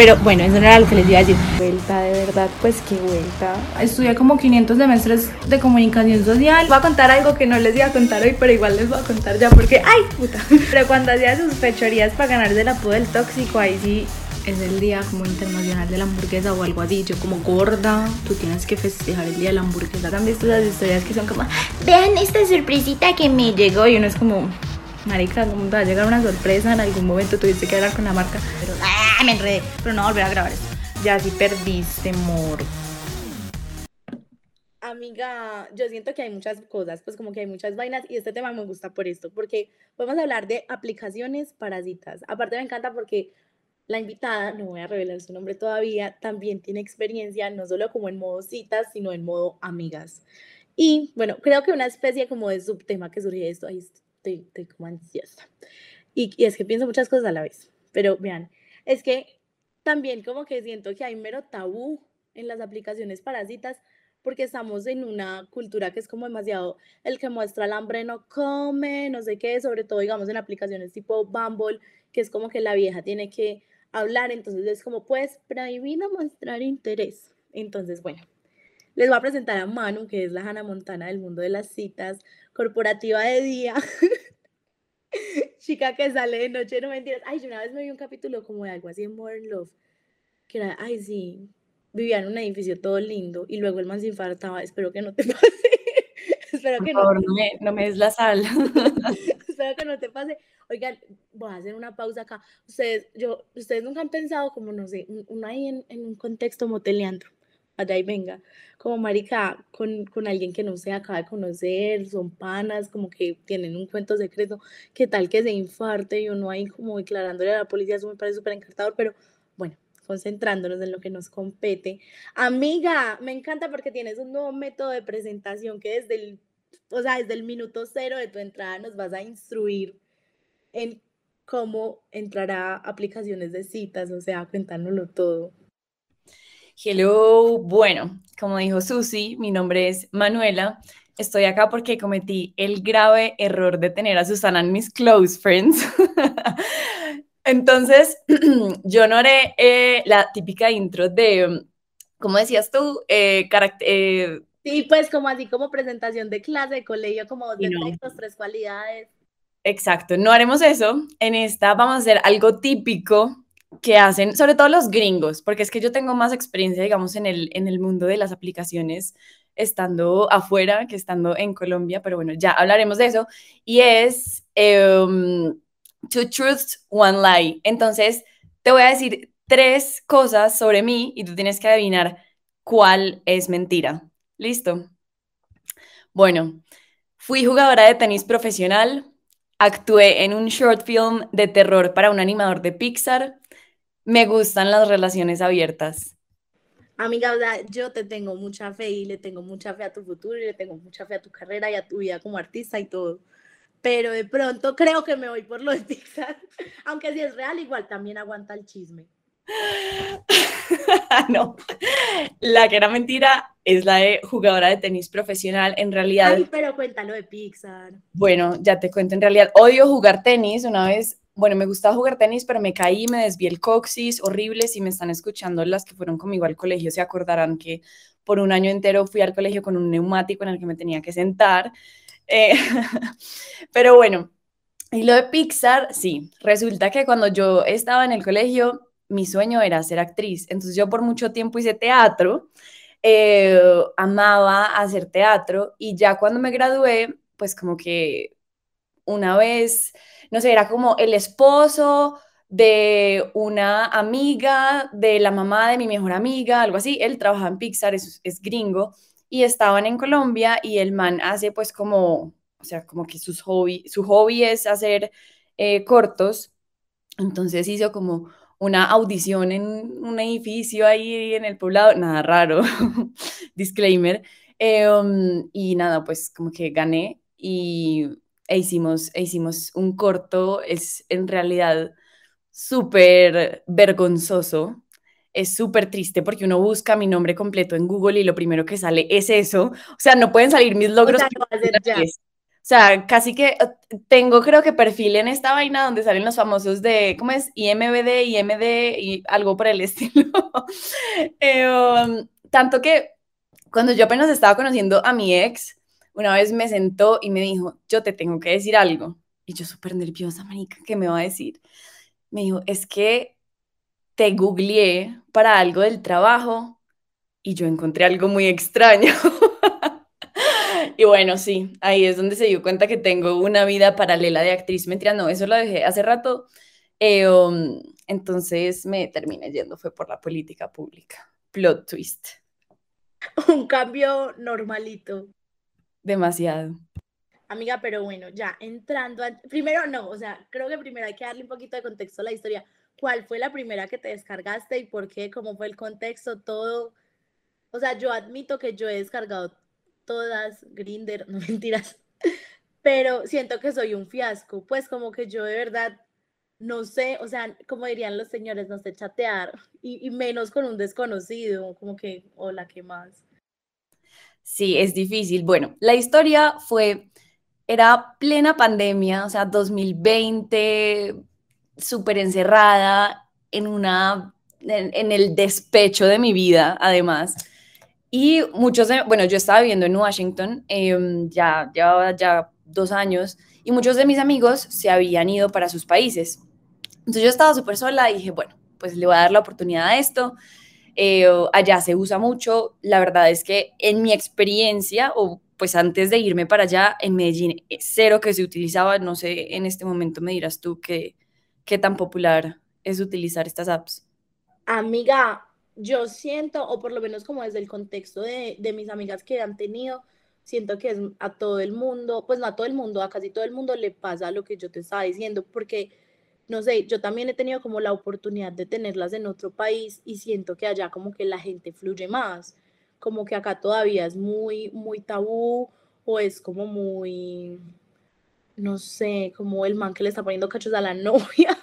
Pero bueno, eso no era lo que les iba a decir. Vuelta, de verdad, pues qué vuelta. Estudié como 500 semestres de comunicación social. Voy a contar algo que no les iba a contar hoy, pero igual les voy a contar ya porque, ¡ay, puta! Pero cuando hacía sus fechorías para ganarse el apodo del tóxico, ahí sí es el día como internacional de la hamburguesa o algo así. Yo como gorda, tú tienes que festejar el día de la hamburguesa. ¿Han visto esas historias que son como, vean esta sorpresita que me llegó? Y uno es como, marica, ¿cómo te va a llegar una sorpresa? En algún momento tuviste que hablar con la marca. Pero, ¡ah, me enredé! Pero no volver a grabar esto. Ya sí perdiste, amor. Amiga, yo siento que hay muchas cosas, pues como que hay muchas vainas y este tema me gusta por esto, porque podemos hablar de aplicaciones parasitas. Aparte me encanta porque la invitada, no voy a revelar su nombre todavía, también tiene experiencia no solo como en modo citas, sino en modo amigas. Y bueno, creo que una especie como de subtema que surge de esto, ahí estoy, estoy como ansiosa. Y, y es que pienso muchas cosas a la vez, pero vean, es que también como que siento que hay mero tabú en las aplicaciones parásitas porque estamos en una cultura que es como demasiado el que muestra el hambre no come, no sé qué, sobre todo digamos en aplicaciones tipo Bumble, que es como que la vieja tiene que hablar, entonces es como, pues, prohibido mostrar interés. Entonces, bueno, les voy a presentar a Manu, que es la Hannah Montana del mundo de las citas, corporativa de día, chica que sale de noche, no mentiras. Ay, yo una vez me vi un capítulo como de algo así en Modern Love, que era, ay, sí, vivía en un edificio todo lindo y luego el man se infartaba, espero que no te pase. espero que no, no, me, no me des la sal. espero que no te pase. Oigan, voy a hacer una pausa acá. Ustedes, yo, ustedes nunca han pensado como, no sé, uno ahí en, en un contexto moteleando, allá y venga, como marica, con, con alguien que no se acaba de conocer, son panas, como que tienen un cuento secreto, qué tal que se infarte y uno ahí como declarándole a la policía, eso me parece súper encantador, pero bueno, concentrándonos en lo que nos compete. Amiga, me encanta porque tienes un nuevo método de presentación que desde el, o sea, desde el minuto cero de tu entrada nos vas a instruir en cómo entrar a aplicaciones de citas, o sea, cuéntanoslo todo. Hello, bueno, como dijo Susi, mi nombre es Manuela. Estoy acá porque cometí el grave error de tener a Susana en mis close friends. Entonces, yo no haré eh, la típica intro de, ¿cómo decías tú? Eh, eh, sí, pues como así como presentación de clase, de colegio, como de textos, tres cualidades. Exacto, no haremos eso. En esta vamos a hacer algo típico que hacen, sobre todo los gringos, porque es que yo tengo más experiencia, digamos, en el, en el mundo de las aplicaciones estando afuera que estando en Colombia, pero bueno, ya hablaremos de eso. Y es em, Two Truths, One Lie. Entonces, te voy a decir tres cosas sobre mí y tú tienes que adivinar cuál es mentira. ¿Listo? Bueno, fui jugadora de tenis profesional, Actué en un short film de terror para un animador de Pixar. Me gustan las relaciones abiertas. Amiga, yo te tengo mucha fe y le tengo mucha fe a tu futuro y le tengo mucha fe a tu carrera y a tu vida como artista y todo. Pero de pronto creo que me voy por lo de Pixar. Aunque si es real, igual también aguanta el chisme. no, la que era mentira es la de jugadora de tenis profesional. En realidad. Ay, pero cuéntalo de Pixar. Bueno, ya te cuento. En realidad, odio jugar tenis. Una vez, bueno, me gustaba jugar tenis, pero me caí, me desvié el coxis, horrible. Si me están escuchando las que fueron conmigo al colegio, se acordarán que por un año entero fui al colegio con un neumático en el que me tenía que sentar. Eh, pero bueno, y lo de Pixar, sí, resulta que cuando yo estaba en el colegio, mi sueño era ser actriz. Entonces yo por mucho tiempo hice teatro, eh, amaba hacer teatro y ya cuando me gradué, pues como que una vez, no sé, era como el esposo de una amiga, de la mamá de mi mejor amiga, algo así. Él trabaja en Pixar, es, es gringo, y estaban en Colombia y el man hace pues como, o sea, como que sus hobby, su hobby es hacer eh, cortos. Entonces hizo como una audición en un edificio ahí en el poblado, nada raro, disclaimer. Em, y nada, pues como que gané y e hicimos, e hicimos un corto, es en realidad súper vergonzoso, es súper triste porque uno busca mi nombre completo en Google y lo primero que sale es eso. O sea, no pueden salir mis logros. O sea, casi que eh, tengo creo que perfil en esta vaina donde salen los famosos de, ¿cómo es? IMBD, IMD y algo por el estilo. Eh, um, tanto que cuando yo apenas estaba conociendo a mi ex, una vez me sentó y me dijo, yo te tengo que decir algo. Y yo súper nerviosa, manica, ¿qué me va a decir? Me dijo, es que te googleé para algo del trabajo y yo encontré algo muy extraño. y bueno, sí, ahí es donde se dio cuenta que tengo una vida paralela de actriz. Mentira, no, eso lo dejé hace rato. Eh, um, entonces me terminé yendo, fue por la política pública. Plot twist. Un cambio normalito. Demasiado. Amiga, pero bueno, ya entrando a... Primero no, o sea, creo que primero hay que darle un poquito de contexto a la historia. ¿Cuál fue la primera que te descargaste y por qué? ¿Cómo fue el contexto? Todo. O sea, yo admito que yo he descargado todas, Grinder, no mentiras, pero siento que soy un fiasco. Pues como que yo de verdad no sé, o sea, como dirían los señores, no sé chatear y, y menos con un desconocido, como que, hola, ¿qué más? Sí, es difícil. Bueno, la historia fue era plena pandemia, o sea, 2020, súper encerrada en una, en, el despecho de mi vida, además. Y muchos, de, bueno, yo estaba viviendo en Washington, em, ya llevaba ya dos años, y muchos de mis amigos se habían ido para sus países. Entonces yo estaba súper sola y dije, bueno, pues le voy a dar la oportunidad a esto. Eh, allá se usa mucho. La verdad es que en mi experiencia, o pues antes de irme para allá, en Medellín, eh, cero que se utilizaba, no sé, en este momento me dirás tú qué, qué tan popular es utilizar estas apps. Amiga, yo siento, o por lo menos como desde el contexto de, de mis amigas que han tenido, siento que es a todo el mundo, pues no a todo el mundo, a casi todo el mundo le pasa lo que yo te estaba diciendo, porque, no sé, yo también he tenido como la oportunidad de tenerlas en otro país y siento que allá como que la gente fluye más como que acá todavía es muy, muy tabú o es como muy, no sé, como el man que le está poniendo cachos a la novia.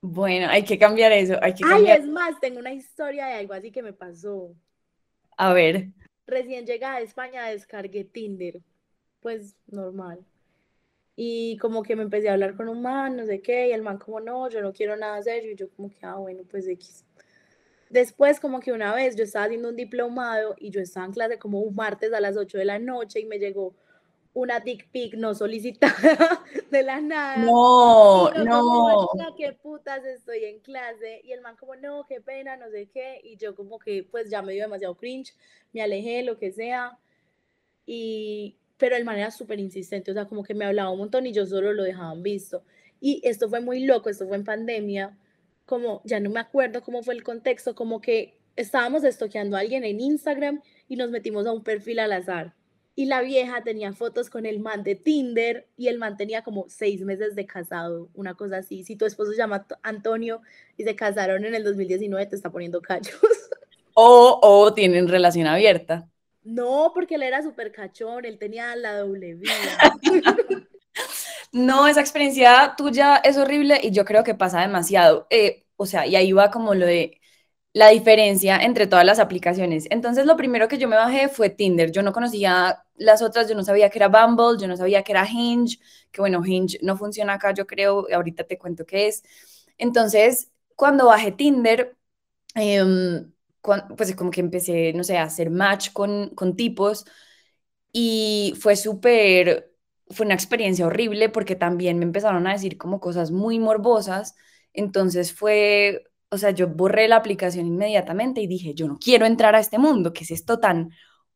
Bueno, hay que cambiar eso, hay que Ay, es más, tengo una historia de algo así que me pasó. A ver. Recién llegada a España descargué Tinder, pues normal. Y como que me empecé a hablar con un man, no sé qué, y el man como, no, yo no quiero nada serio, y yo como que, ah, bueno, pues X. Después, como que una vez yo estaba haciendo un diplomado y yo estaba en clase como un martes a las 8 de la noche y me llegó una dick pic no solicitada de la nada. No, no. ¿Qué putas estoy en clase? Y el man como, no, qué pena, no sé qué. Y yo como que, pues ya me dio demasiado cringe, me alejé, lo que sea. Y, pero el man era súper insistente, o sea, como que me hablaba un montón y yo solo lo dejaban visto. Y esto fue muy loco, esto fue en pandemia como, ya no me acuerdo cómo fue el contexto, como que estábamos estoqueando a alguien en Instagram y nos metimos a un perfil al azar. Y la vieja tenía fotos con el man de Tinder y el man tenía como seis meses de casado, una cosa así. Si tu esposo se llama Antonio y se casaron en el 2019, te está poniendo cachos. O, o tienen relación abierta. No, porque él era súper cachón, él tenía la doble vida. No, esa experiencia tuya es horrible y yo creo que pasa demasiado. Eh, o sea, y ahí va como lo de la diferencia entre todas las aplicaciones. Entonces, lo primero que yo me bajé fue Tinder. Yo no conocía las otras, yo no sabía que era Bumble, yo no sabía que era Hinge, que bueno, Hinge no funciona acá, yo creo, ahorita te cuento qué es. Entonces, cuando bajé Tinder, pues como que empecé, no sé, a hacer match con, con tipos y fue súper fue una experiencia horrible porque también me empezaron a decir como cosas muy morbosas. Entonces fue, o sea, yo borré la aplicación inmediatamente y dije, yo no quiero entrar a este mundo, ¿qué es esto tan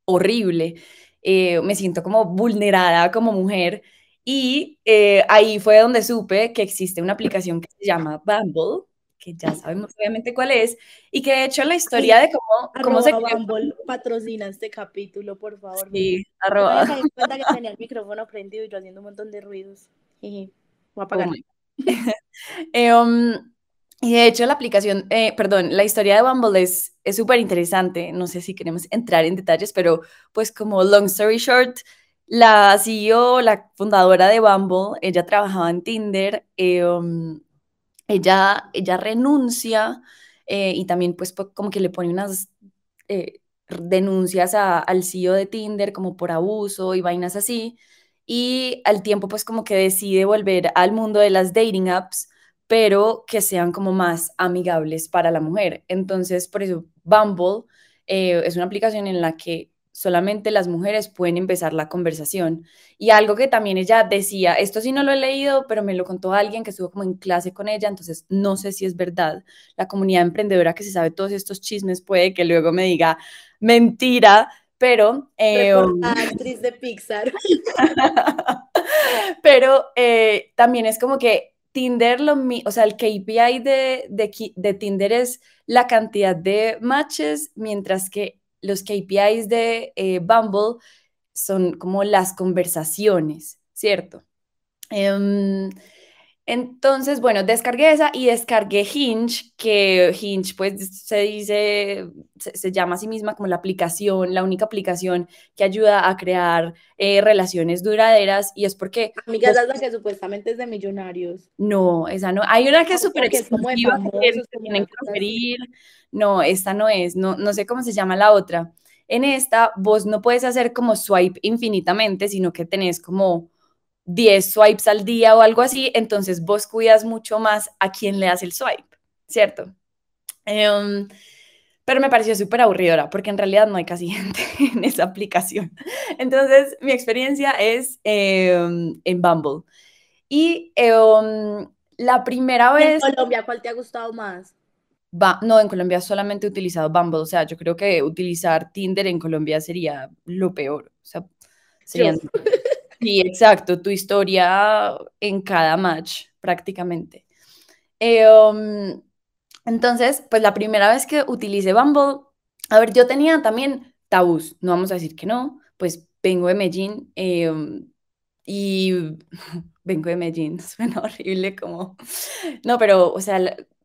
horrible? Eh, me siento como vulnerada como mujer. Y eh, ahí fue donde supe que existe una aplicación que se llama Bumble, que ya sabemos obviamente cuál es, y que de hecho la historia de cómo, cómo se... Bumble patrocina este capítulo, por favor. Sí, arroba. Me cuenta que tenía el micrófono prendido y yo haciendo un montón de ruidos. Y voy a apagar. eh, um, y de hecho la aplicación, eh, perdón, la historia de Bumble es súper interesante, no sé si queremos entrar en detalles, pero pues como long story short, la CEO, la fundadora de Bumble, ella trabajaba en Tinder, eh, um, ella, ella renuncia eh, y también pues como que le pone unas eh, denuncias al CEO de Tinder como por abuso y vainas así. y al tiempo pues como que decide volver al mundo de las dating apps, pero que sean como más amigables para la mujer. Entonces, por eso Bumble eh, es una aplicación en la que solamente las mujeres pueden empezar la conversación. Y algo que también ella decía, esto sí no lo he leído, pero me lo contó alguien que estuvo como en clase con ella, entonces no sé si es verdad. La comunidad emprendedora que se sabe todos estos chismes puede que luego me diga mentira, pero... Eh, actriz de Pixar. pero eh, también es como que Tinder, lo, o sea, el KPI de, de, de Tinder es la cantidad de matches, mientras que los KPIs de eh, Bumble son como las conversaciones, ¿cierto? Em, entonces, bueno, descargué esa y descargué Hinge, que Hinge pues se dice, se, llama a sí misma como la aplicación, la única aplicación que ayuda a crear eh, relaciones duraderas y es porque... Amiga, esa es la que supuestamente es de millonarios. No, esa no. Hay una que es súper exclusiva, que, tienen que referir. No, esta no es, no, no sé cómo se llama la otra. En esta, vos no puedes hacer como swipe infinitamente, sino que tenés como 10 swipes al día o algo así, entonces vos cuidas mucho más a quién le das el swipe, ¿cierto? Em, pero me pareció súper aburridora porque en realidad no hay casi gente en esa aplicación. Entonces, mi experiencia es em, en Bumble. Y em, la primera vez... ¿En Colombia cuál te ha gustado más? Va, no, en Colombia solamente he utilizado Bumble, o sea, yo creo que utilizar Tinder en Colombia sería lo peor, o sea, sería... Sí, exacto, tu historia en cada match prácticamente. Eh, um, entonces, pues la primera vez que utilicé Bumble, a ver, yo tenía también tabús, no vamos a decir que no, pues vengo de Medellín eh, um, y vengo de Medellín, suena horrible como, no, pero, o sea,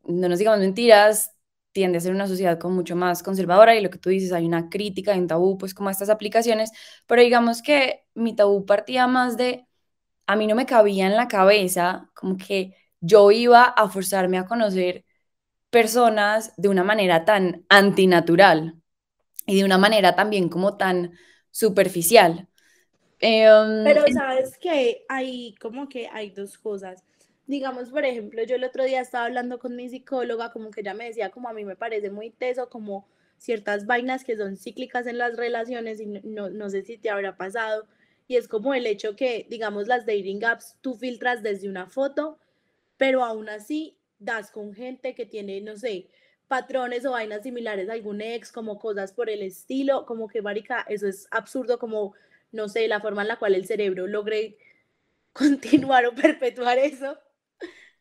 no nos digamos mentiras, tiende a ser una sociedad con mucho más conservadora y lo que tú dices, hay una crítica, en tabú, pues como estas aplicaciones, pero digamos que mi tabú partía más de, a mí no me cabía en la cabeza como que yo iba a forzarme a conocer personas de una manera tan antinatural y de una manera también como tan superficial. Em, pero sabes que hay como que hay dos cosas digamos, por ejemplo, yo el otro día estaba hablando con mi psicóloga, como que ella me decía, como a mí me parece muy teso, como ciertas vainas que son cíclicas en las relaciones y no, no sé si te habrá pasado, y es como el hecho que, digamos, las dating apps, tú filtras desde una foto, pero aún así das con gente que tiene, no sé, patrones o vainas similares a algún ex, como cosas por el estilo, como que, marica, eso es absurdo, como, no sé, la forma en la cual el cerebro logre continuar o perpetuar eso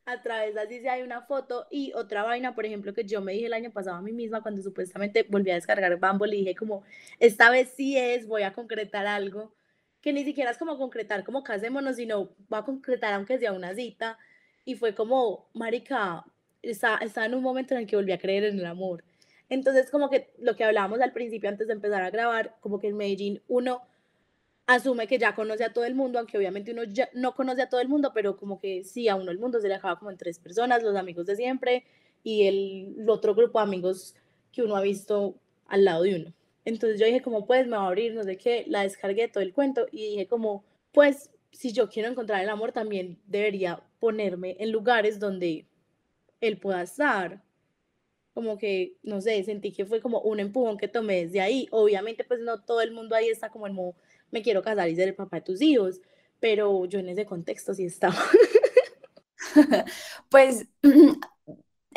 a través así si hay una foto y otra vaina, por ejemplo, que yo me dije el año pasado a mí misma cuando supuestamente volví a descargar Bumble y dije como, esta vez sí es, voy a concretar algo, que ni siquiera es como concretar como casémonos, sino voy a concretar aunque sea una cita y fue como, marica, está, está en un momento en el que volví a creer en el amor. Entonces, como que lo que hablábamos al principio antes de empezar a grabar, como que en Medellín uno asume que ya conoce a todo el mundo, aunque obviamente uno ya no conoce a todo el mundo, pero como que sí, a uno el mundo se le acaba como en tres personas, los amigos de siempre y el, otro grupo de amigos que uno ha visto al lado de uno. Entonces yo dije como, pues me va a abrir, no sé qué, la descargué todo el cuento y dije como, pues si yo quiero encontrar el amor, también debería ponerme en lugares donde él pueda estar. Como que, no sé, sentí que fue como un empujón que tomé desde ahí. Obviamente, pues no todo el mundo ahí está como en modo me quiero casar y ser el papá de tus hijos, pero yo en ese contexto sí estaba. pues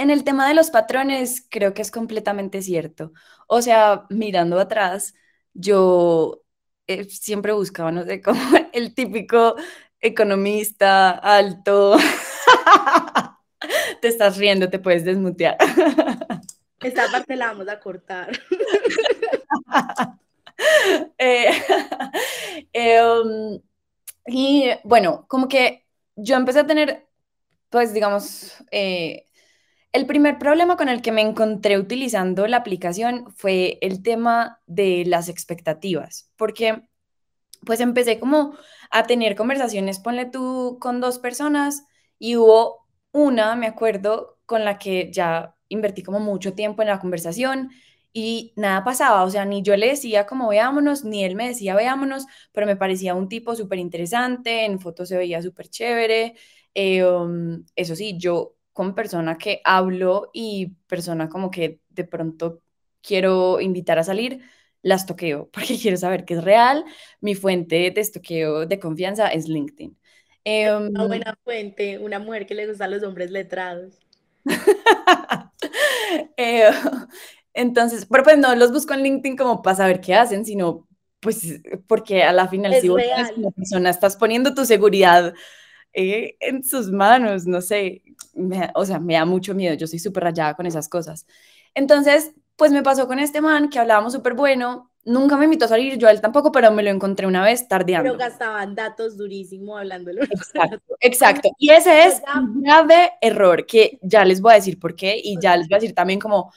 en el tema de los patrones creo que es completamente cierto. O sea, mirando atrás, yo eh, siempre buscaba, no sé, como el típico economista alto. te estás riendo, te puedes desmutear. Esta parte la vamos a cortar. Eh, em, y bueno, como que yo empecé a tener, pues digamos, eh, el primer problema con el que me encontré utilizando la aplicación fue el tema de las expectativas, porque pues empecé como a tener conversaciones, ponle tú, con dos personas y hubo una, me acuerdo, con la que ya invertí como mucho tiempo en la conversación y nada pasaba, o sea, ni yo le decía como veámonos, ni él me decía veámonos, pero me parecía un tipo súper interesante, en fotos se veía súper chévere. Eh, um, eso sí, yo como persona que hablo y persona como que de pronto quiero invitar a salir, las toqueo porque quiero saber que es real. Mi fuente de estoqueo de confianza es LinkedIn. una um, buena fuente, una mujer que le gusta a los hombres letrados. eh, entonces, pero pues no los busco en LinkedIn como para saber qué hacen, sino pues porque a la final si vos eres una persona, estás poniendo tu seguridad eh, en sus manos, no sé, o sea, me da mucho miedo, yo soy súper rayada con esas cosas. Entonces, pues me pasó con este man que hablábamos súper bueno, nunca me invitó a salir, yo a él tampoco, pero me lo encontré una vez tardeando. Pero gastaban datos durísimo hablándolo. Exacto, exacto. Y ese es un grave error que ya les voy a decir por qué y ya les voy a decir también como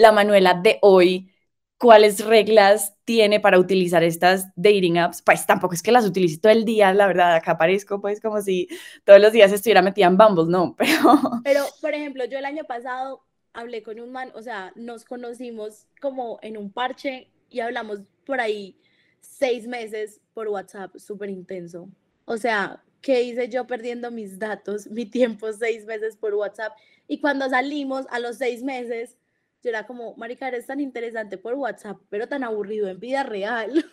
la Manuela de hoy, cuáles reglas tiene para utilizar estas dating apps. Pues tampoco es que las utilice todo el día, la verdad, acá aparezco pues como si todos los días estuviera metida en Bumble, no, pero... Pero, por ejemplo, yo el año pasado hablé con un man, o sea, nos conocimos como en un parche y hablamos por ahí seis meses por WhatsApp, súper intenso. O sea, ¿qué hice yo perdiendo mis datos, mi tiempo seis meses por WhatsApp? Y cuando salimos a los seis meses, yo era como, marica, eres tan interesante por WhatsApp, pero tan aburrido en vida real.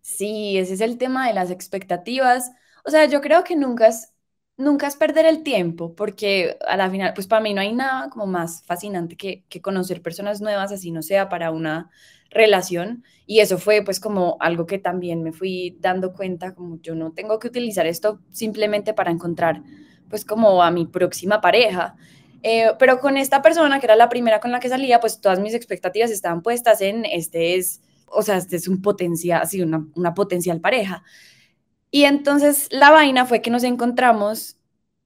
Sí, ese es el tema de las expectativas. O sea, yo creo que nunca es, nunca es perder el tiempo, porque a la final, pues para mí no hay nada como más fascinante que, que conocer personas nuevas, así no sea para una relación. Y eso fue pues como algo que también me fui dando cuenta, como yo no tengo que utilizar esto simplemente para encontrar pues como a mi próxima pareja. Eh, pero con esta persona, que era la primera con la que salía, pues todas mis expectativas estaban puestas en este es, o sea, este es un potencial, así, una, una potencial pareja. Y entonces la vaina fue que nos encontramos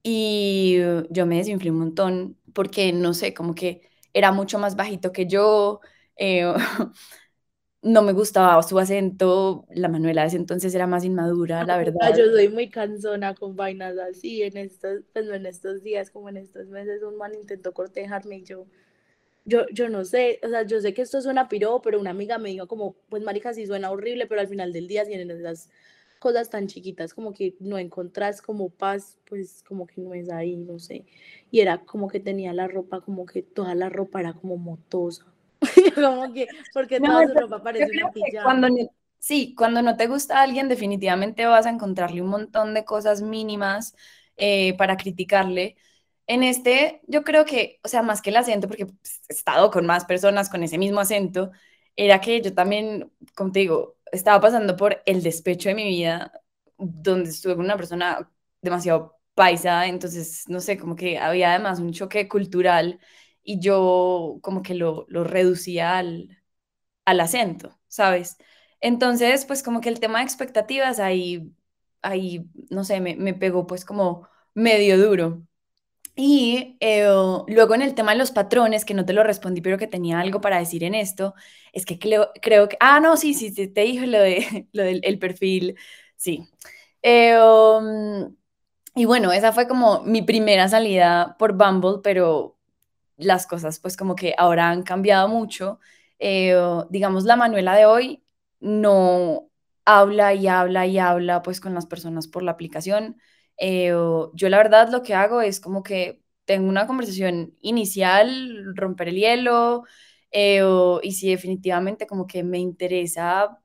y yo me desinflé un montón porque, no sé, como que era mucho más bajito que yo. Eh, no me gustaba su acento, la Manuela de ese entonces era más inmadura, la verdad. Yo soy muy cansona con vainas así, en estos, pues en estos días, como en estos meses, un man intentó cortejarme y yo, yo, yo no sé, o sea, yo sé que esto suena piro, pero una amiga me dijo como, pues marica, sí suena horrible, pero al final del día tienen esas cosas tan chiquitas, como que no encontrás como paz, pues como que no es ahí, no sé. Y era como que tenía la ropa, como que toda la ropa era como motosa como que, porque toda su ropa parece una pijama. Cuando, sí, cuando no te gusta a alguien, definitivamente vas a encontrarle un montón de cosas mínimas eh, para criticarle. En este, yo creo que, o sea, más que el acento, porque pues, he estado con más personas con ese mismo acento, era que yo también, como te digo, estaba pasando por el despecho de mi vida, donde estuve con una persona demasiado paisa, entonces, no sé, como que había además un choque cultural y yo como que lo, lo reducía al, al acento, ¿sabes? Entonces, pues como que el tema de expectativas ahí, ahí no sé, me, me pegó pues como medio duro. Y eh, luego en el tema de los patrones, que no te lo respondí, pero que tenía algo para decir en esto, es que creo, creo que, ah, no, sí, sí, te, te dije lo, de, lo del el perfil, sí. Eh, um, y bueno, esa fue como mi primera salida por Bumble, pero las cosas pues como que ahora han cambiado mucho. Eh, digamos, la Manuela de hoy no habla y habla y habla pues con las personas por la aplicación. Eh, yo la verdad lo que hago es como que tengo una conversación inicial, romper el hielo, eh, y si definitivamente como que me interesa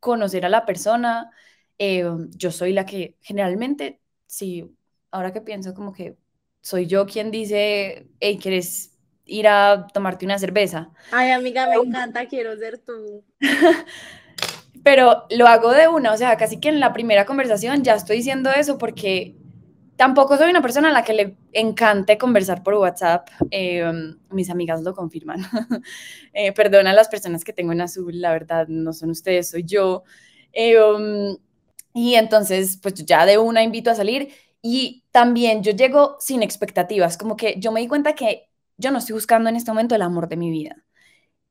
conocer a la persona, yo soy la que generalmente, sí, ahora que pienso como que soy yo quien dice, hey, ¿quieres ir a tomarte una cerveza. Ay, amiga, me encanta, quiero ser tú. Pero lo hago de una, o sea, casi que en la primera conversación ya estoy diciendo eso porque tampoco soy una persona a la que le encante conversar por WhatsApp. Em, mis amigas lo confirman. eh, perdona a las personas que tengo en azul, la verdad, no son ustedes, soy yo. Em, y entonces, pues ya de una invito a salir y también yo llego sin expectativas, como que yo me di cuenta que yo no estoy buscando en este momento el amor de mi vida.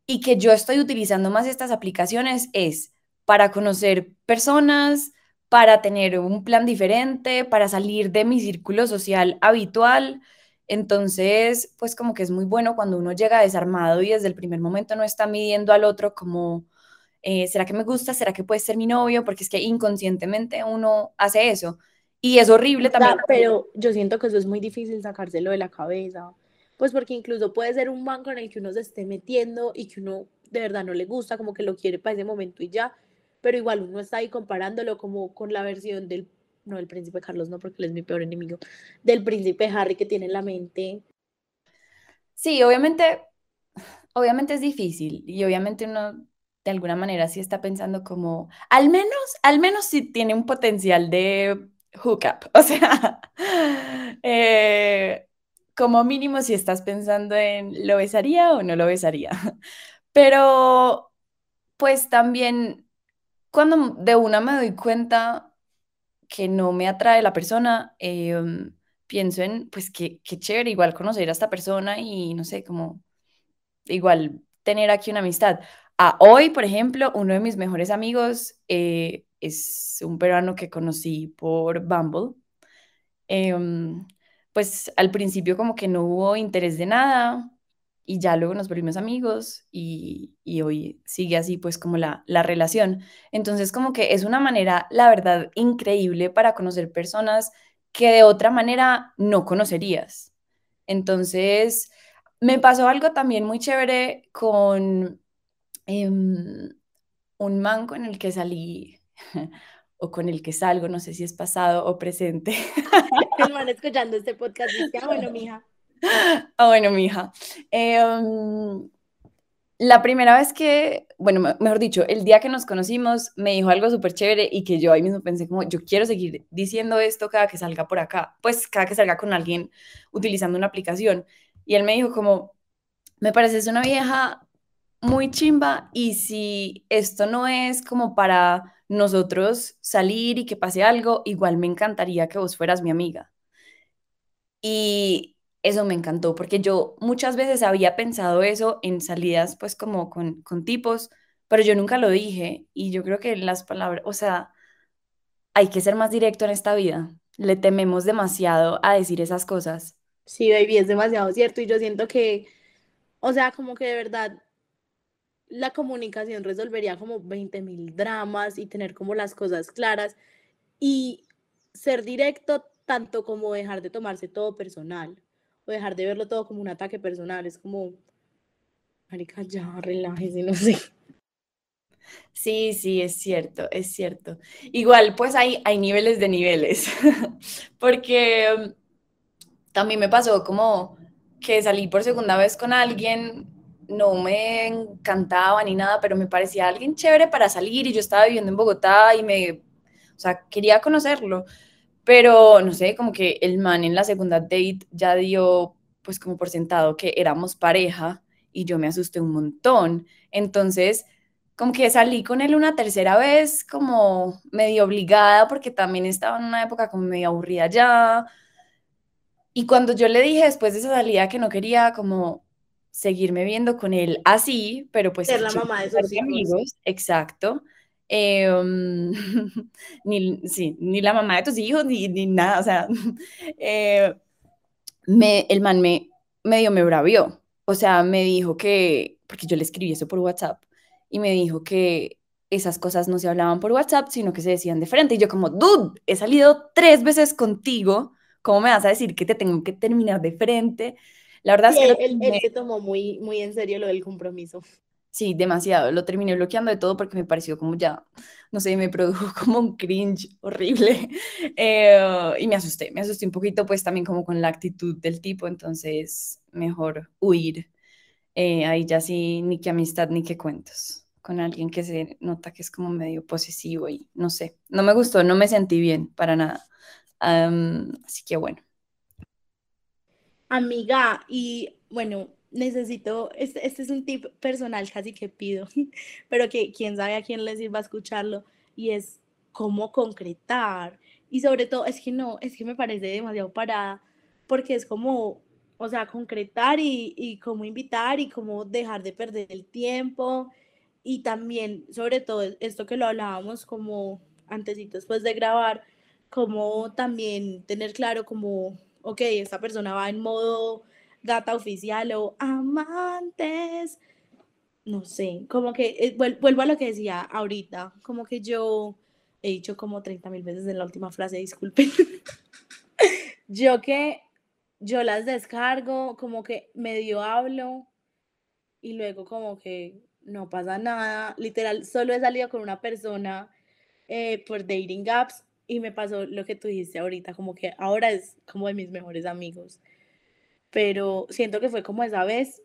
Y que yo estoy utilizando más estas aplicaciones es para conocer personas, para tener un plan diferente, para salir de mi círculo social habitual. Entonces, pues como que es muy bueno cuando uno llega desarmado y desde el primer momento no está midiendo al otro como, eh, ¿será que me gusta? ¿Será que puede ser mi novio? Porque es que inconscientemente uno hace eso. Y es horrible también. pero yo siento que eso es muy difícil sacárselo de la cabeza. Pues porque incluso puede ser un banco en el que uno se esté metiendo y que uno de verdad no le gusta, como que lo quiere para ese momento y ya, pero igual uno está ahí comparándolo como con la versión del, no del príncipe Carlos, no, porque él es mi peor enemigo, del príncipe Harry que tiene en la mente. Sí, obviamente, obviamente es difícil y obviamente uno de alguna manera sí está pensando como, al menos, al menos sí tiene un potencial de hookup, o sea, eh, como mínimo si estás pensando en, ¿lo besaría o no lo besaría? Pero, pues también, cuando de una me doy cuenta que no me atrae la persona, em, pienso en, pues, qué, qué chévere, igual conocer a esta persona y, no sé, como, igual tener aquí una amistad. A hoy, por ejemplo, uno de mis mejores amigos eh, es un peruano que conocí por Bumble. Em, pues al principio como que no hubo interés de nada, y ya luego nos volvimos amigos y, hoy sigue así pues como la, la, relación. Entonces como que es una manera, la verdad, increíble para conocer personas que de otra manera no conocerías. Entonces me pasó algo también muy chévere con em, un man con el que salí o con el que salgo, no sé si es pasado o presente. El man escuchando este podcast dice, ah, bueno, mija. Ah, bueno, mija. Em, la primera vez que, bueno, mejor dicho, el día que nos conocimos, me dijo algo súper chévere y que yo ahí mismo pensé como, yo quiero seguir diciendo esto cada que salga por acá, pues cada que salga con alguien utilizando una aplicación. Y él me dijo como, me pareces una vieja muy chimba y si esto no es como para nosotros salir y que pase algo, igual me encantaría que vos fueras mi amiga. Y eso me encantó, porque yo muchas veces había pensado eso en salidas, pues como con, con tipos, pero yo nunca lo dije y yo creo que las palabras, o sea, hay que ser más directo en esta vida. Le tememos demasiado a decir esas cosas. Sí, baby, es demasiado cierto y yo siento que, o sea, como que de verdad la comunicación resolvería como 20 mil dramas y tener como las cosas claras y ser directo tanto como dejar de tomarse todo personal o dejar de verlo todo como un ataque personal. Es como, marica, ya, relájese, no sé. Sí, sí, es cierto, es cierto. Igual, pues hay, hay niveles de niveles, porque um, también me pasó como que salí por segunda vez con alguien, no me encantaba ni nada, pero me parecía alguien chévere para salir y yo estaba viviendo en Bogotá y me, o sea, quería conocerlo. Pero no sé, como que el man en la segunda date ya dio pues como por sentado que éramos pareja y yo me asusté un montón. Entonces, como que salí con él una tercera vez como medio obligada porque también estaba en una época como medio aburrida ya. Y cuando yo le dije después de esa salida que no quería como seguirme viendo con él así, pero pues... Ser la mamá de sus amigos. Exacto. Em, ni, sí, ni la mamá de tus hijos, ni, ni nada, o sea, eh, me, el man me medio me bravió, o sea, me dijo que, porque yo le escribí eso por WhatsApp, y me dijo que esas cosas no se hablaban por WhatsApp, sino que se decían de frente, y yo como, dude, he salido tres veces contigo, ¿cómo me vas a decir que te tengo que terminar de frente? La verdad es que... Él, él, se tomó muy, muy en serio lo del compromiso. Sí, demasiado. Lo terminé bloqueando de todo porque me pareció como ya, no sé, me produjo como un cringe horrible. Eh, y me asusté, me asusté un poquito pues también como con la actitud del tipo, entonces mejor huir. Eh, ahí ya sí, ni qué amistad ni qué cuentos. Con alguien que se nota que es como medio posesivo y no sé, no me gustó, no me sentí bien para nada. así que bueno. Amiga, y bueno, necesito, este, este, es un tip personal casi que pido, pero que quién sabe a quién le sirva escucharlo, y es cómo concretar. Y sobre todo, es que no, es que me parece demasiado parada, porque es como, o sea, concretar y, y cómo invitar y cómo dejar de perder el tiempo. Y también, sobre todo, esto que lo hablábamos como antes y después de grabar, como también tener claro como ok, esta persona va en modo gata oficial o amantes. No sé, como que eh, vuelvo a lo que decía ahorita, como que yo he dicho como 30 mil veces en la última frase, disculpen. yo que yo las descargo, como que medio hablo y luego como que no pasa nada. Literal, solo he salido con una persona eh, por dating apps y me pasó lo que tú dijiste ahorita, como que ahora es como de mis mejores amigos. Pero siento que fue como esa vez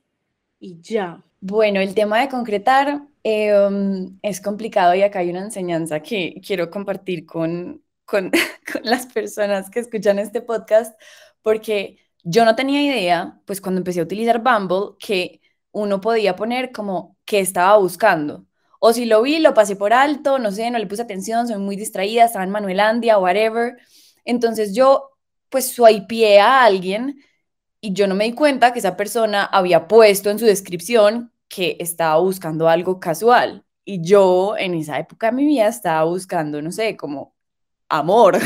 y ya. Bueno, el tema de concretar em, es complicado y acá hay una enseñanza que quiero compartir con, con, con las personas que escuchan este podcast, porque yo no tenía idea, pues cuando empecé a utilizar Bumble, que uno podía poner como que estaba buscando. O si lo vi, lo pasé por alto, no sé, no le puse atención, soy muy distraída, estaba en Manuelandia, whatever. Entonces yo, pues, swipeé a alguien y yo no me di cuenta que esa persona había puesto en su descripción que estaba buscando algo casual. Y yo en esa época de mi vida estaba buscando, no sé, como amor.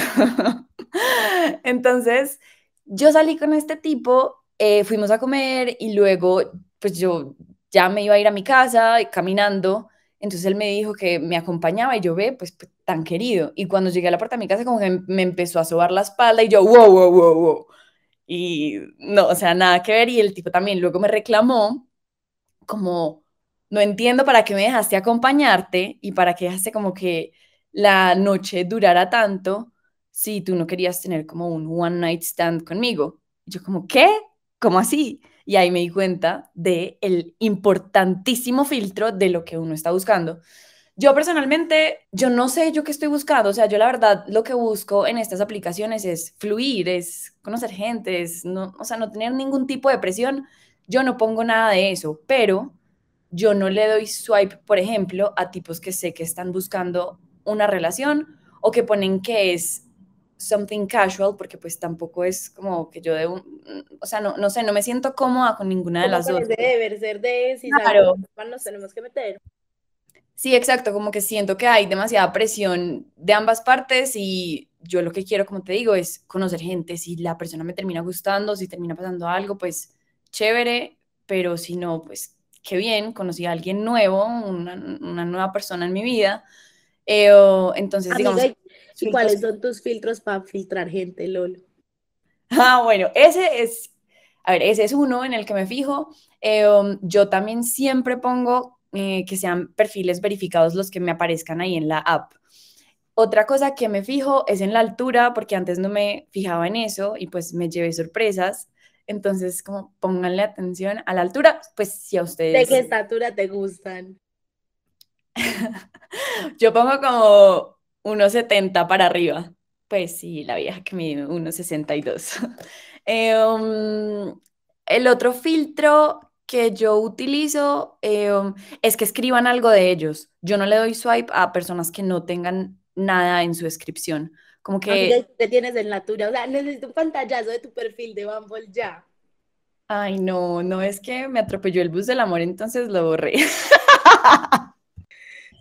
Entonces, yo salí con este tipo, eh, fuimos a comer y luego, pues yo ya me iba a ir a mi casa caminando. Entonces él me dijo que me acompañaba y yo ve, pues, pues, tan querido. Y cuando llegué a la puerta de mi casa, como que me empezó a sobar la espalda y yo, wow, wow, wow, wow. Y no, o sea, nada que ver. Y el tipo también luego me reclamó, como, no entiendo para qué me dejaste acompañarte y para qué dejaste como que la noche durara tanto si tú no querías tener como un one night stand conmigo. Y yo como, ¿qué? ¿Cómo así? Y ahí me di cuenta de el importantísimo filtro de lo que uno está buscando. Yo personalmente, yo no sé yo qué estoy buscando, o sea, yo la verdad lo que busco en estas aplicaciones es fluir, es conocer gente, es no, o sea, no tener ningún tipo de presión. Yo no pongo nada de eso, pero yo no le doy swipe, por ejemplo, a tipos que sé que están buscando una relación o que ponen que es something casual, porque pues tampoco es como que yo de un, o sea, no, no sé, no me siento cómoda con ninguna de las dos. Debe ser de, si claro. nos tenemos que meter. Sí, exacto, como que siento que hay demasiada presión de ambas partes y yo lo que quiero, como te digo, es conocer gente. Si la persona me termina gustando, si termina pasando algo, pues chévere, pero si no, pues qué bien, conocí a alguien nuevo, una, una nueva persona en mi vida. Eh, entonces, digamos... ¿Y cuáles son tus filtros para filtrar gente, Lolo? Ah, bueno, ese es, a ver, ese es uno en el que me fijo. Eh, yo también siempre pongo eh, que sean perfiles verificados los que me aparezcan ahí en la app. Otra cosa que me fijo es en la altura, porque antes no me fijaba en eso y pues me llevé sorpresas. Entonces, como pónganle atención a la altura, pues si a ustedes... ¿De qué estatura te gustan? Yo pongo como 1,70 para arriba. Pues sí, la vieja que mide 1,62. eh, um, el otro filtro que yo utilizo eh, um, es que escriban algo de ellos. Yo no le doy swipe a personas que no tengan nada en su descripción. Como que... ¿Qué tienes en natura? O sea, necesito un pantallazo de tu perfil de Bumble ya. Ay, no, no es que me atropelló el bus del amor, entonces lo borré.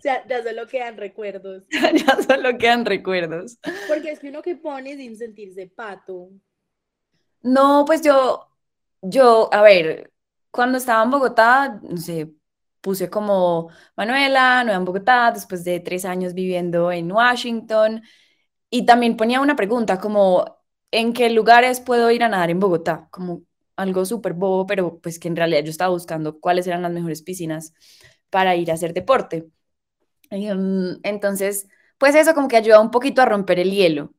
O sea, ya solo quedan recuerdos. ya solo quedan recuerdos. Porque es que uno que pone sin sentirse pato. No, pues yo, yo, a ver, cuando estaba en Bogotá, no sé, puse como Manuela, nueva en Bogotá, después de tres años viviendo en Washington. Y también ponía una pregunta como, ¿en qué lugares puedo ir a nadar en Bogotá? Como algo súper bobo, pero pues que en realidad yo estaba buscando cuáles eran las mejores piscinas para ir a hacer deporte. Em, entonces, pues eso como que ayuda un poquito a romper el hielo.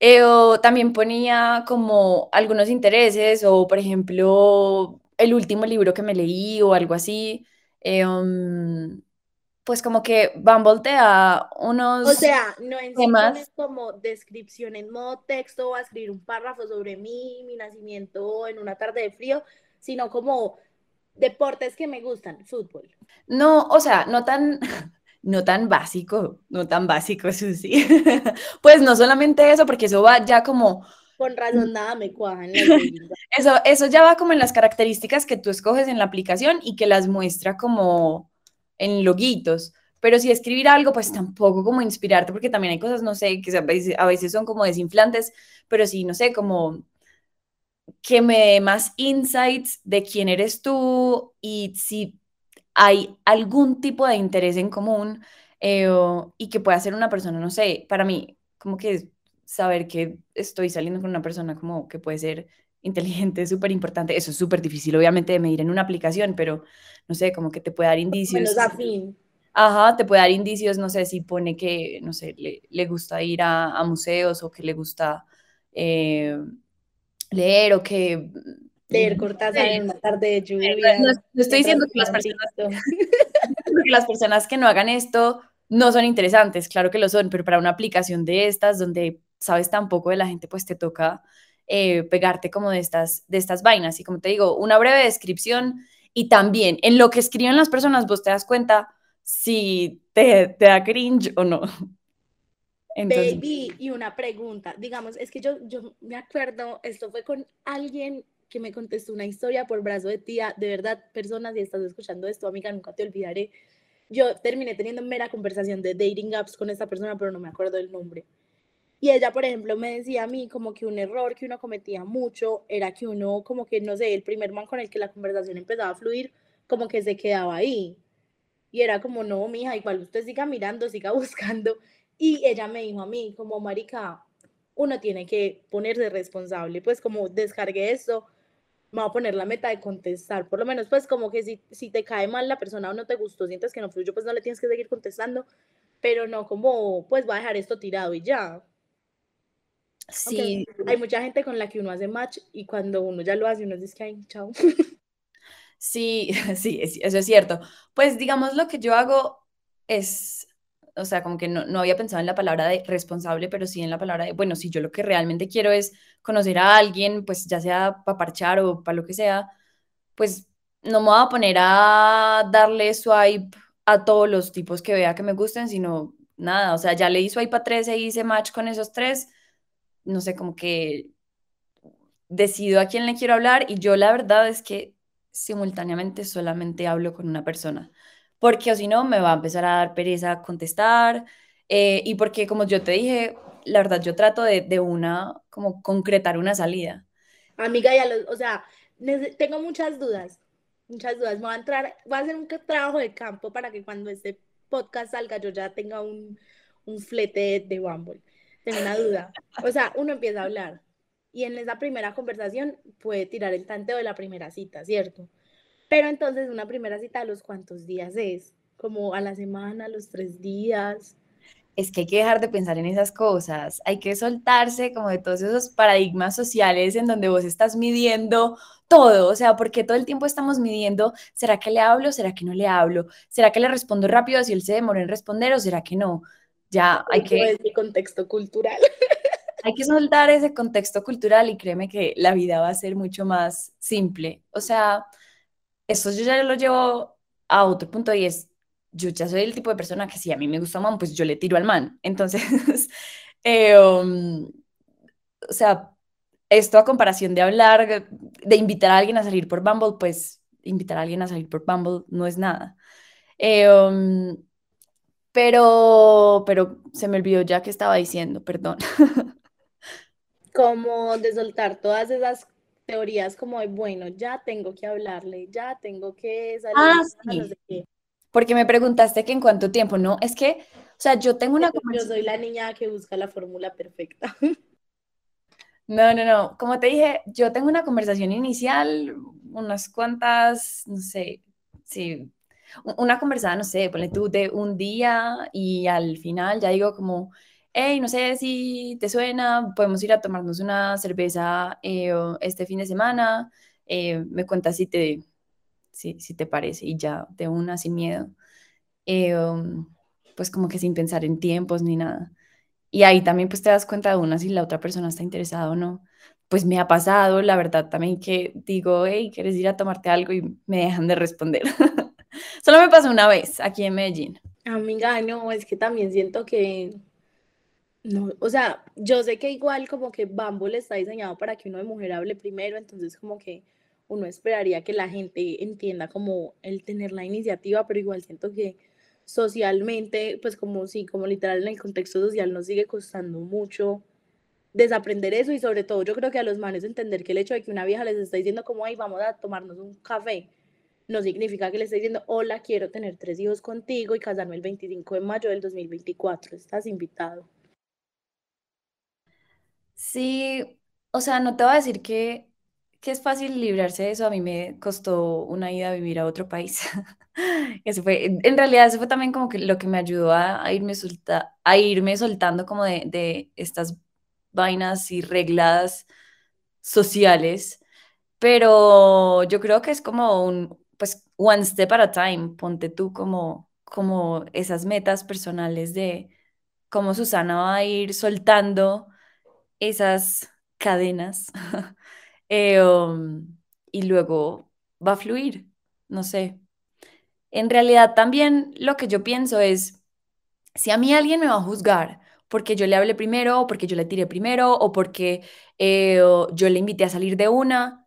Eh, también ponía como algunos intereses o, por ejemplo, el último libro que me leí o algo así. Em, pues como que Bumble te da unos... O sea, no en temas. como descripción en modo texto o a escribir un párrafo sobre mí, mi nacimiento en una tarde de frío, sino como deportes que me gustan, fútbol. No, o sea, no tan, no tan básico, no tan básico, Susi. pues no solamente eso, porque eso va ya como... Con razón nada me cuajan. eso, eso ya va como en las características que tú escoges en la aplicación y que las muestra como en loguitos. Pero si escribir algo, pues tampoco como inspirarte, porque también hay cosas, no sé, que a veces, a veces son como desinflantes, pero sí, no sé, como que me dé más insights de quién eres tú y si hay algún tipo de interés en común eh, y que pueda ser una persona, no sé, para mí, como que saber que estoy saliendo con una persona como que puede ser inteligente, súper importante, eso es súper difícil, obviamente, de medir en una aplicación, pero no sé, como que te puede dar indicios. Menos afín. Ajá, te puede dar indicios, no sé, si pone que, no sé, le, gusta ir a, museos o que le gusta eh, leer o que... Leer Cortázar en una tarde de lluvia. No, estoy diciendo que las, personas, que las personas que no hagan esto no son interesantes, claro que lo son, pero para una aplicación de estas donde sabes tan poco de la gente, pues te toca eh, pegarte como de estas, de estas vainas. Y como te digo, una breve descripción y también en lo que escriben las personas vos te das cuenta si te, te da cringe o no. Baby, y una pregunta, digamos, es que yo, yo me acuerdo, esto fue con alguien que me contestó una historia por brazo de tía, de verdad, personas, si estás escuchando esto, amiga, nunca te olvidaré. Yo terminé teniendo mera conversación de dating apps con esta persona, pero no me acuerdo el nombre. Y ella, por ejemplo, me decía a mí como que un error que uno cometía mucho era que uno, como que, no sé, el primer man con el que la conversación empezaba a fluir, como que se quedaba ahí. Y era como, no, mija, igual usted siga mirando, siga buscando. Y ella me dijo a mí, como, marica, uno tiene que ponerse responsable, pues como descargué esto, me voy a poner la meta de contestar, por lo menos pues como que si, si te cae mal la persona o no te gustó, sientes que no fluyó, pues no le tienes que seguir contestando, pero no como, pues voy a dejar esto tirado y ya. Sí. hay mucha gente con la que uno hace match y cuando uno ya lo hace, uno dice que, ay, chao. Sí, sí, eso es cierto. Pues digamos lo que yo hago es o sea, como que no, no, había pensado en la palabra de responsable, pero sí en la palabra de, bueno, si yo lo que realmente quiero es conocer a alguien, pues ya sea para parchar o para lo que sea, pues no me voy a poner a darle swipe a todos los tipos que vea que me gusten, sino nada, o sea, ya le di swipe a tres e hice match con esos tres, no sé, como que decido a quién le quiero hablar y yo la verdad es que simultáneamente solamente hablo con una persona porque si no me va a empezar a dar pereza contestar eh, y porque como yo te dije, la verdad yo trato de, de una, como concretar una salida. Amiga, ya lo, o sea, tengo muchas dudas, muchas dudas. Voy a entrar, voy a hacer un trabajo de campo para que cuando este podcast salga yo ya tenga un, un flete de Bumble. Tengo una duda. O sea, uno empieza a hablar y en esa primera conversación puede tirar el tanteo de la primera cita, ¿cierto? Pero entonces una primera cita a los cuántos días es, como a la semana, a los tres días. Es que hay que dejar de pensar en esas cosas, hay que soltarse como de todos esos paradigmas sociales en donde vos estás midiendo todo, o sea, porque todo el tiempo estamos midiendo, ¿será que le hablo? ¿Será que no le hablo? ¿Será que le respondo rápido si él se demora en responder o será que no? Ya hay que... Es mi contexto cultural. Hay que soltar ese contexto cultural y créeme que la vida va a ser mucho más simple. O sea, eso yo ya lo llevo a otro punto y es, yo ya soy el tipo de persona que si a mí me gusta un man, pues yo le tiro al man. Entonces, eh, um, o sea, esto a comparación de hablar, de invitar a alguien a salir por Bumble, pues invitar a alguien a salir por Bumble no es nada. Eh, um, pero, pero se me olvidó ya que estaba diciendo, perdón. Como de soltar todas esas teorías como de, bueno, ya tengo que hablarle, ya tengo que salir. Ah, sí. Porque me preguntaste que en cuánto tiempo, ¿no? Es que, o sea, yo tengo una Yo soy la niña que busca la fórmula perfecta. No, no, no. Como te dije, yo tengo una conversación inicial, unas cuantas, no sé, sí, una conversada, no sé, ponle tú de un día y al final ya digo como, hey, no sé si te suena, podemos ir a tomarnos una cerveza eh, este fin de semana, eh, me cuentas si te, si, si, te parece y ya de una sin miedo, eh, um, pues como que sin pensar en tiempos ni nada. Y ahí también pues te das cuenta de una si la otra persona está interesada o no. Pues me ha pasado, la verdad, también que digo, hey, ¿quieres ir a tomarte algo? Y me dejan de responder. Solo me pasó una vez aquí en Medellín. Amiga, no, es que también siento que no, o sea, yo sé que igual como que Bumble está diseñado para que uno de mujer hable primero, entonces como que uno esperaría que la gente entienda como el tener la iniciativa, pero igual siento que socialmente, pues como sí, como literal en el contexto social nos sigue costando mucho desaprender eso y sobre todo yo creo que a los manes entender que el hecho de que una vieja les está diciendo como, ay, vamos a tomarnos un café, no significa que le esté diciendo, hola, quiero tener tres hijos contigo y casarme el 25 de mayo del 2024, estás invitado. Sí, o sea, no te voy a decir que, que es fácil librarse de eso, a mí me costó una ida a vivir a otro país. Eso fue, en realidad eso fue también como que lo que me ayudó a, irme, solta, a irme soltando como de, de estas vainas y reglas sociales, pero yo creo que es como un, pues, one step at a time, ponte tú como, como esas metas personales de cómo Susana va a ir soltando esas cadenas eh, um, y luego va a fluir, no sé. En realidad también lo que yo pienso es, si a mí alguien me va a juzgar porque yo le hablé primero, o porque yo le tiré primero, o porque eh, yo le invité a salir de una,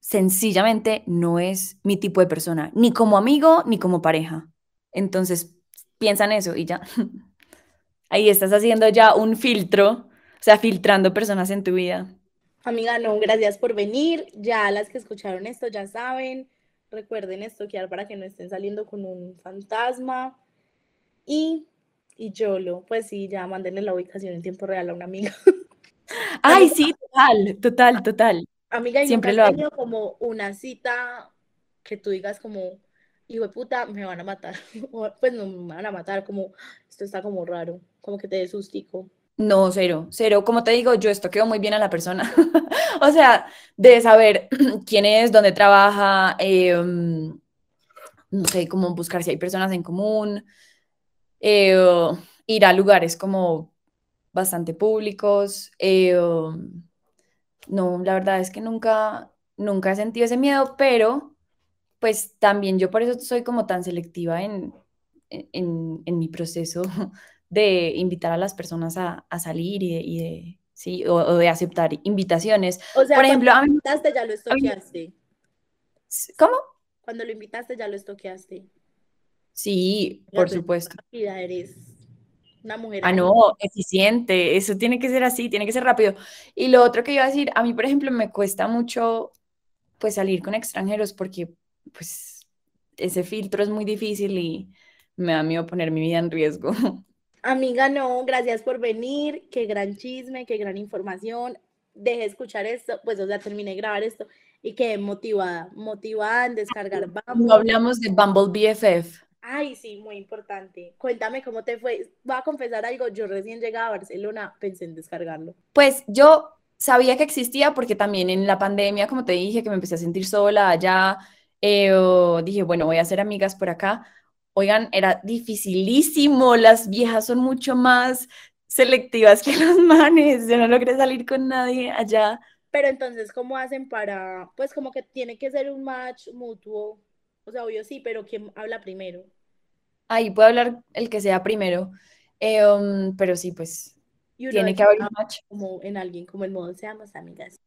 sencillamente no es mi tipo de persona, ni como amigo, ni como pareja. Entonces, piensa en eso y ya. Ahí estás haciendo ya un filtro, sea, filtrando personas en tu vida. Amiga, no, gracias por venir. Ya las que escucharon esto ya saben. Recuerden estoquear para que no estén saliendo con un fantasma. Y y Yolo, pues sí, ya mándenle la ubicación en tiempo real a una amiga. Ay, sí, total, total, total. Amiga, y siempre lo tenido como una cita que tú digas como, hijo de puta, me van a matar. pues no me van a matar, como, esto está como raro, como que te dé sustico. No, cero, cero. Como te digo, yo esto quedó muy bien a la persona. o sea, de saber quién es, dónde trabaja, em, no sé, cómo buscar si hay personas en común, eh, ir a lugares como bastante públicos. Eh, no, la verdad es que nunca, nunca he sentido ese miedo, pero pues también yo por eso soy como tan selectiva en, en, mi proceso de invitar a las personas a, salir y de, sí, o, de aceptar invitaciones. O sea, por ejemplo, cuando lo invitaste ya lo estoqueaste. ¿Cómo? Cuando lo invitaste ya lo estoqueaste. Sí, por supuesto. eres una mujer. Ah, no, eficiente. Eso tiene que ser así, tiene que ser rápido. Y lo otro que iba a decir, a mí, por ejemplo, me cuesta mucho pues salir con extranjeros porque pues ese filtro es muy difícil y me da miedo poner mi vida en riesgo. Amiga, no, gracias por venir. Qué gran chisme, qué gran información. Deje escuchar esto, pues, o sea, terminé de grabar esto y quedé motivada, motivada en descargar Bumble. No hablamos de Bumble BFF. Ay, sí, muy importante. Cuéntame cómo te fue. Voy a confesar algo, yo recién llegaba a Barcelona, pensé en descargarlo. Pues yo sabía que existía porque también en la pandemia, como te dije, que me empecé a sentir sola allá, eh, dije, bueno, voy a hacer amigas por acá. Oigan, era dificilísimo, las viejas son mucho más selectivas que los manes, yo no logré salir con nadie allá. Pero entonces, ¿cómo hacen para, pues como que tiene que ser un match mutuo? O sea, obvio sí, pero ¿quién habla primero? Ahí puede hablar el que sea primero. Eh, um, pero sí, pues tiene que haber un match. Como en alguien, como el modo seamos amigas.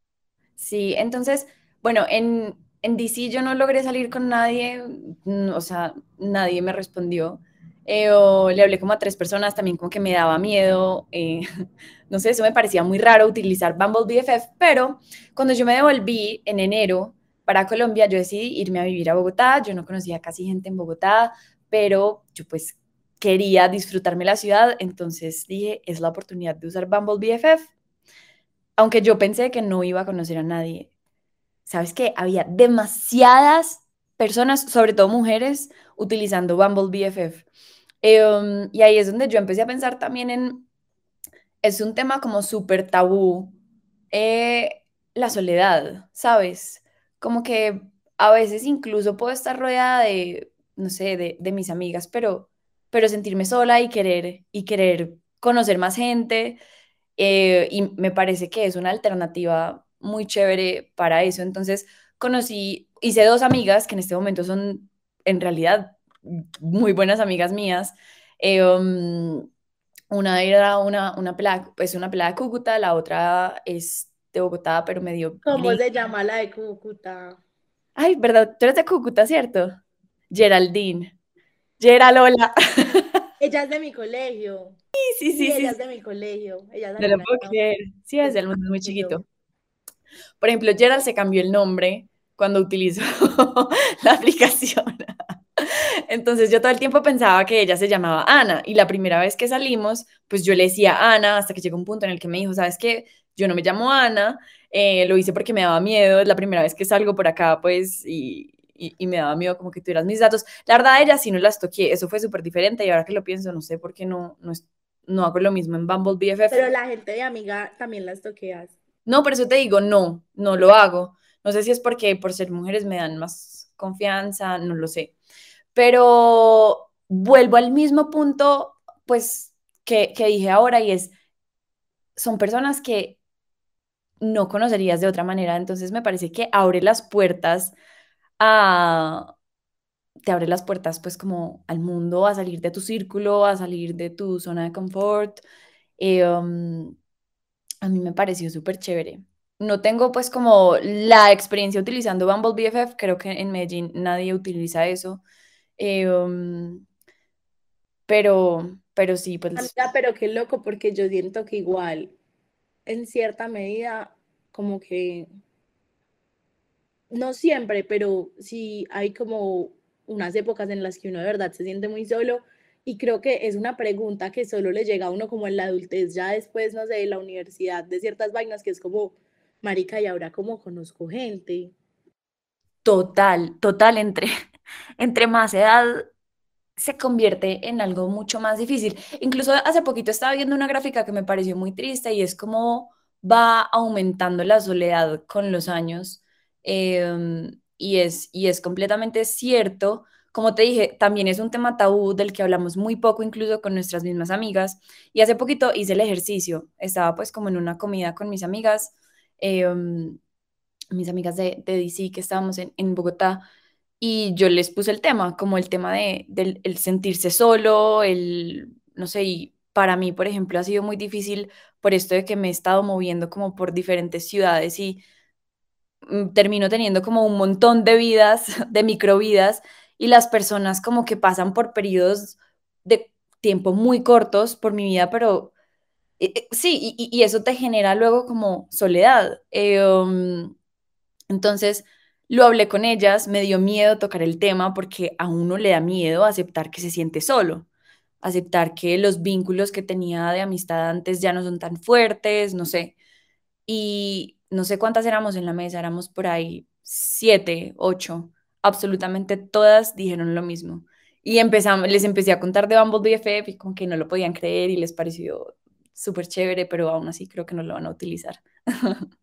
Sí, entonces, bueno, en, en DC yo no logré salir con nadie, o sea, nadie me respondió. Eh, le hablé como a tres personas, también como que me daba miedo, eh, no sé, eso me parecía muy raro utilizar Bumble BFF, pero cuando yo me devolví en enero, para Colombia, yo decidí irme a vivir a Bogotá. Yo no conocía casi gente en Bogotá, pero yo pues quería disfrutarme la ciudad, entonces dije, es la oportunidad de usar Bumble BFF. Aunque yo pensé que no iba a conocer a nadie. ¿Sabes qué? Había demasiadas personas, sobre todo mujeres, utilizando Bumble BFF. Em, y ahí es donde yo empecé a pensar también en, es un tema como súper tabú, eh, la soledad, ¿sabes? como que a veces incluso puedo estar rodeada de, no sé, de, mis amigas, pero, pero sentirme sola y querer, y querer conocer más gente. Eh, y me parece que es una alternativa muy chévere para eso. Entonces, conocí, hice dos amigas que en este momento son en realidad muy buenas amigas mías. Eh, um, una era una, una pelada, pues una pelada de Cúcuta, la otra es de Bogotá, pero medio... ¿Cómo se llama la de Cúcuta? Ay, ¿verdad? Tú eres de Cúcuta, ¿cierto? Geraldine. Geralola. ella es de mi colegio. Sí, sí, sí. ella sí. es de mi colegio. Ella No lo puedo creer. Sí, es el mundo muy chiquito. Por ejemplo, Gerald se cambió el nombre cuando utilizó la aplicación. Entonces yo todo el tiempo pensaba que ella se llamaba Ana y la primera vez que salimos, pues yo le decía Ana hasta que llegó un punto en el que me dijo, sabes qué, yo no me llamo Ana, eh, lo hice porque me daba miedo, es la primera vez que salgo por acá, pues, y, y, me daba miedo como que tuvieras mis datos. La verdad, ella sí no las toqué, eso fue súper diferente y ahora que lo pienso, no sé por qué no, no, no hago lo mismo en Bumble BFF. Pero la gente de amiga también las toqueas. No, por eso te digo, no, no lo hago. No sé si es porque por ser mujeres me dan más confianza, no lo sé. Pero vuelvo al mismo punto, pues, que, que dije ahora y es, son personas que no conocerías de otra manera, entonces me parece que abre las puertas a, te abre las puertas pues como al mundo, a salir de tu círculo, a salir de tu zona de confort. Um, a mí me pareció súper chévere. No tengo pues como la experiencia utilizando Bumble BFF, creo que en Medellín nadie utiliza eso. Um, pero, pero sí, pues... Amiga, pero qué loco, porque yo siento que igual, en cierta medida, como que, no siempre, pero sí hay como unas épocas en las que uno de verdad se siente muy solo y creo que es una pregunta que solo le llega a uno como en la adultez, ya después, no sé, de la universidad, de ciertas vainas que es como, marica, y ahora como conozco gente. Total, total, entre, entre más edad se convierte en algo mucho más difícil. Incluso hace poquito estaba viendo una gráfica que me pareció muy triste y es como va aumentando la soledad con los años. Em, y, es, y es completamente cierto. Como te dije, también es un tema tabú del que hablamos muy poco, incluso con nuestras mismas amigas. Y hace poquito hice el ejercicio. Estaba pues como en una comida con mis amigas, em, mis amigas de, de DC que estábamos en, en Bogotá y yo les puse el tema, como el tema de, del el sentirse solo, el, no sé, y para mí, por ejemplo, ha sido muy difícil por esto de que me he estado moviendo como por diferentes ciudades y mm, termino teniendo como un montón de vidas, de microvidas, y las personas como que pasan por periodos de tiempo muy cortos por mi vida, pero eh, eh, sí, y, eso te genera luego como soledad. Um, entonces, lo hablé con ellas, me dio miedo tocar el tema porque a uno le da miedo aceptar que se siente solo, aceptar que los vínculos que tenía de amistad antes ya no son tan fuertes, no sé. Y no sé cuántas éramos en la mesa, éramos por ahí siete, ocho. Absolutamente todas dijeron lo mismo. Y empezamos, les empecé a contar de Bumble BFF y como que no lo podían creer y les pareció súper chévere, pero aún así creo que no lo van a utilizar.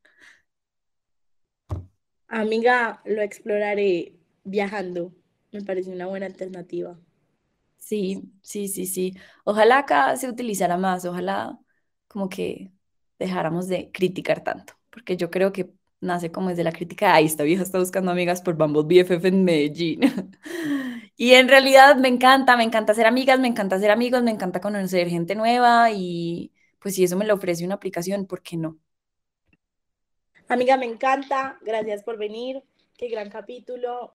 Amiga, lo exploraré viajando. Me parece una buena alternativa. Sí, sí, sí, sí. Ojalá acá se utilizara más, ojalá como que dejáramos de criticar tanto, porque yo creo que nace como desde la crítica, ay, esta vieja está buscando amigas por Bumble BFF en Medellín. y en realidad me encanta, me encanta ser amigas, me encanta ser amigos, me encanta conocer gente nueva y pues si eso me lo ofrece una aplicación, ¿por qué no? Amiga, me encanta. Gracias por venir. Qué gran capítulo.